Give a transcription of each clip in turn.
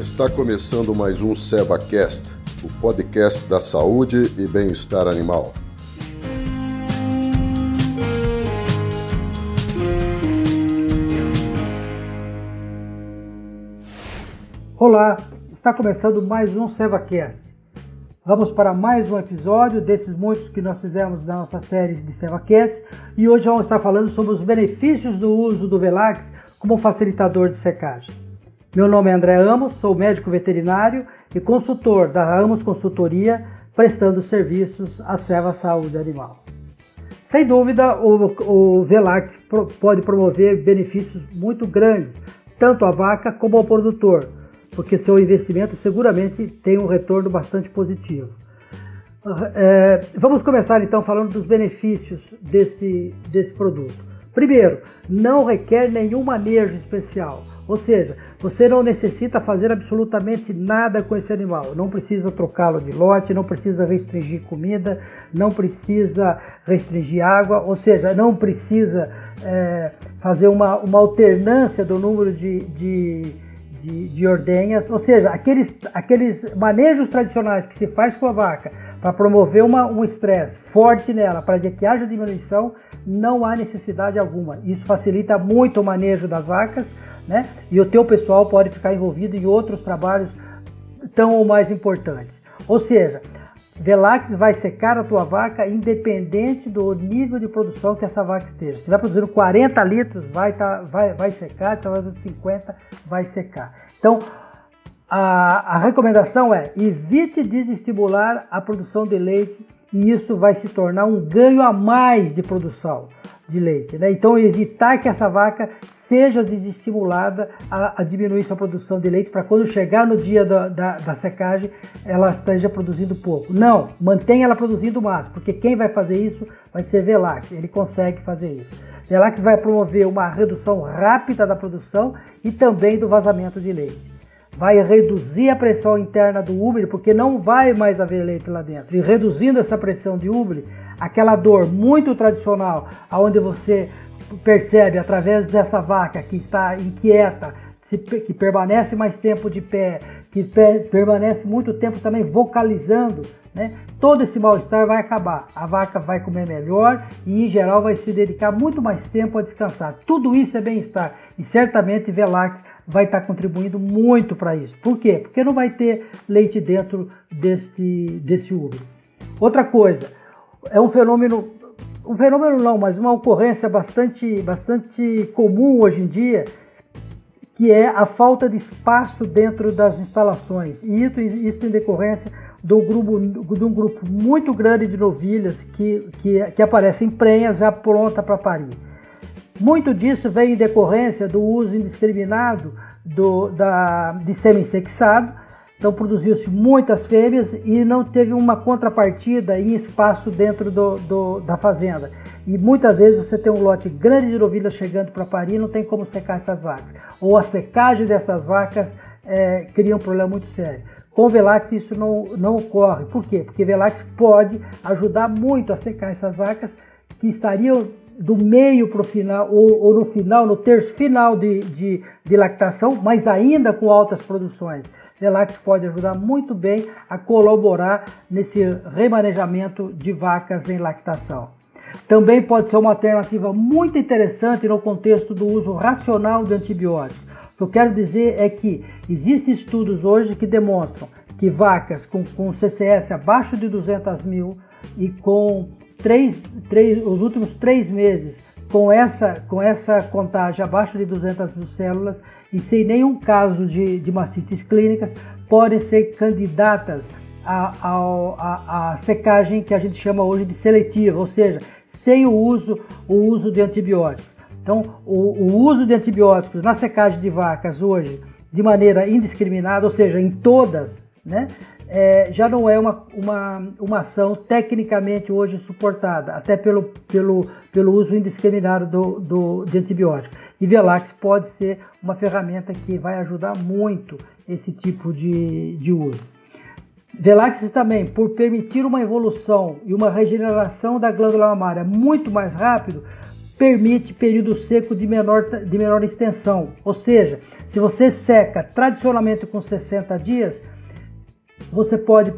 Está começando mais um SevaCast, o podcast da saúde e bem-estar animal. Olá, está começando mais um SevaCast. Vamos para mais um episódio desses muitos que nós fizemos na nossa série de SevaCast e hoje vamos estar falando sobre os benefícios do uso do Velax como facilitador de secagem. Meu nome é André Amos, sou médico veterinário e consultor da Amos Consultoria, prestando serviços à Seva Saúde Animal. Sem dúvida, o, o Velax pode promover benefícios muito grandes, tanto à vaca como ao produtor, porque seu investimento seguramente tem um retorno bastante positivo. É, vamos começar então falando dos benefícios desse, desse produto. Primeiro, não requer nenhum manejo especial, ou seja, você não necessita fazer absolutamente nada com esse animal. Não precisa trocá-lo de lote, não precisa restringir comida, não precisa restringir água, ou seja, não precisa é, fazer uma, uma alternância do número de, de, de, de ordenhas, ou seja, aqueles, aqueles manejos tradicionais que se faz com a vaca para promover uma, um estresse forte nela, para que haja diminuição, não há necessidade alguma. Isso facilita muito o manejo das vacas, né? E o teu pessoal pode ficar envolvido em outros trabalhos tão ou mais importantes. Ou seja, Velax vai secar a tua vaca independente do nível de produção que essa vaca esteja. Se vai produzindo 40 litros, vai, tá, vai, vai secar, se vai produzindo 50, vai secar. Então, a, a recomendação é evite desestimular a produção de leite e isso vai se tornar um ganho a mais de produção de leite. Né? Então, evitar que essa vaca seja desestimulada a, a diminuir sua produção de leite para quando chegar no dia da, da, da, secagem ela esteja produzindo pouco. Não, mantenha ela produzindo mais, porque quem vai fazer isso vai ser Velax, ele consegue fazer isso. Velax vai promover uma redução rápida da produção e também do vazamento de leite vai reduzir a pressão interna do úmero, porque não vai mais haver leite lá dentro. E reduzindo essa pressão de úmero, aquela dor muito tradicional, aonde você percebe através dessa vaca que está inquieta, que permanece mais tempo de pé, que permanece muito tempo também vocalizando, né? todo esse mal-estar vai acabar. A vaca vai comer melhor e, em geral, vai se dedicar muito mais tempo a descansar. Tudo isso é bem-estar e certamente Velax vai estar contribuindo muito para isso. Por quê? Porque não vai ter leite dentro desse, desse útero. Outra coisa, é um fenômeno, um fenômeno não, mas uma ocorrência bastante, bastante comum hoje em dia, que é a falta de espaço dentro das instalações. E isso, isso em decorrência do grupo, de um grupo muito grande de novilhas que, que, que aparecem prenhas já pronta para parir. Muito disso vem em decorrência do uso indiscriminado do, da, de sêmen sexado. Então produziu-se muitas fêmeas e não teve uma contrapartida em espaço dentro do, do, da fazenda. E muitas vezes você tem um lote grande de novilhas chegando para parir não tem como secar essas vacas. Ou a secagem dessas vacas é, cria um problema muito sério. Com Velax isso não, não ocorre. Por quê? Porque Velax pode ajudar muito a secar essas vacas que estariam do meio para o final, ou, ou, no final, no terço final de, de, de, lactação, mas ainda com altas produções. Relax pode ajudar muito bem a colaborar nesse remanejamento de vacas em lactação. Também pode ser uma alternativa muito interessante no contexto do uso racional de antibióticos. O que eu quero dizer é que existem estudos hoje que demonstram que vacas com, com CCS abaixo de 200 mil e com três, três, os últimos três meses com essa, com essa contagem abaixo de 200 mil células e sem nenhum caso de, de mastites clínicas, podem ser candidatas à, secagem que a gente chama hoje de seletiva, ou seja, sem o uso, o uso de antibióticos. Então, o, o uso de antibióticos na secagem de vacas hoje, de maneira indiscriminada, ou seja, em todas, né, é, já não é uma, uma, uma ação tecnicamente hoje suportada, até pelo, pelo, pelo uso indiscriminado do, do, de antibióticos. E Velax pode ser uma ferramenta que vai ajudar muito esse tipo de, de uso. Velax também, por permitir uma evolução e uma regeneração da glândula mamária muito mais rápido, permite período seco de menor, de menor extensão. Ou seja, se você seca tradicionalmente com 60 dias, você pode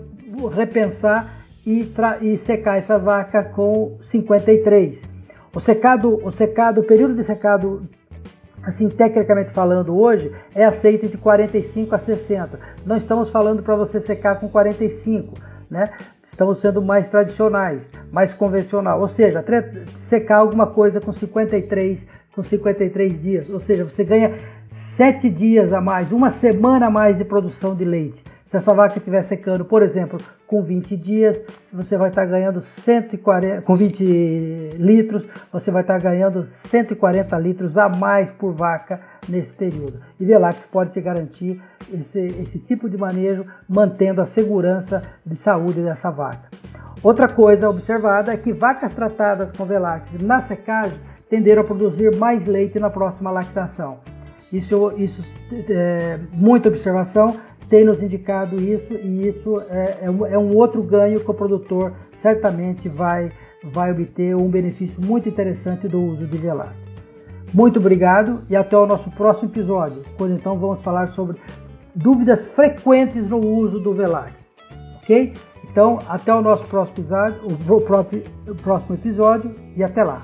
repensar e, e secar essa vaca com 53. O secado, o secado, o período de secado assim, tecnicamente falando hoje, é aceito de 45 a 60. Não estamos falando para você secar com 45, né? Estamos sendo mais tradicionais, mais convencional. Ou seja, secar alguma coisa com 53, com 53 dias. Ou seja, você ganha 7 dias a mais, uma semana a mais de produção de leite. Se essa vaca estiver secando, por exemplo, com 20 dias, você vai estar ganhando 140, com 20 litros, você vai estar ganhando 140 litros a mais por vaca nesse período. E Velax pode te garantir esse, esse tipo de manejo, mantendo a segurança de saúde dessa vaca. Outra coisa observada é que vacas tratadas com Velax na secagem tenderam a produzir mais leite na próxima lactação. Isso, isso é muita observação tem nos indicado isso e isso é, é, um, é um outro ganho que o produtor certamente vai, vai obter um benefício muito interessante do uso de velar. Muito obrigado e até o nosso próximo episódio, quando então vamos falar sobre dúvidas frequentes no uso do velar. Ok? Então, até o nosso próximo episódio, o próximo episódio e até lá.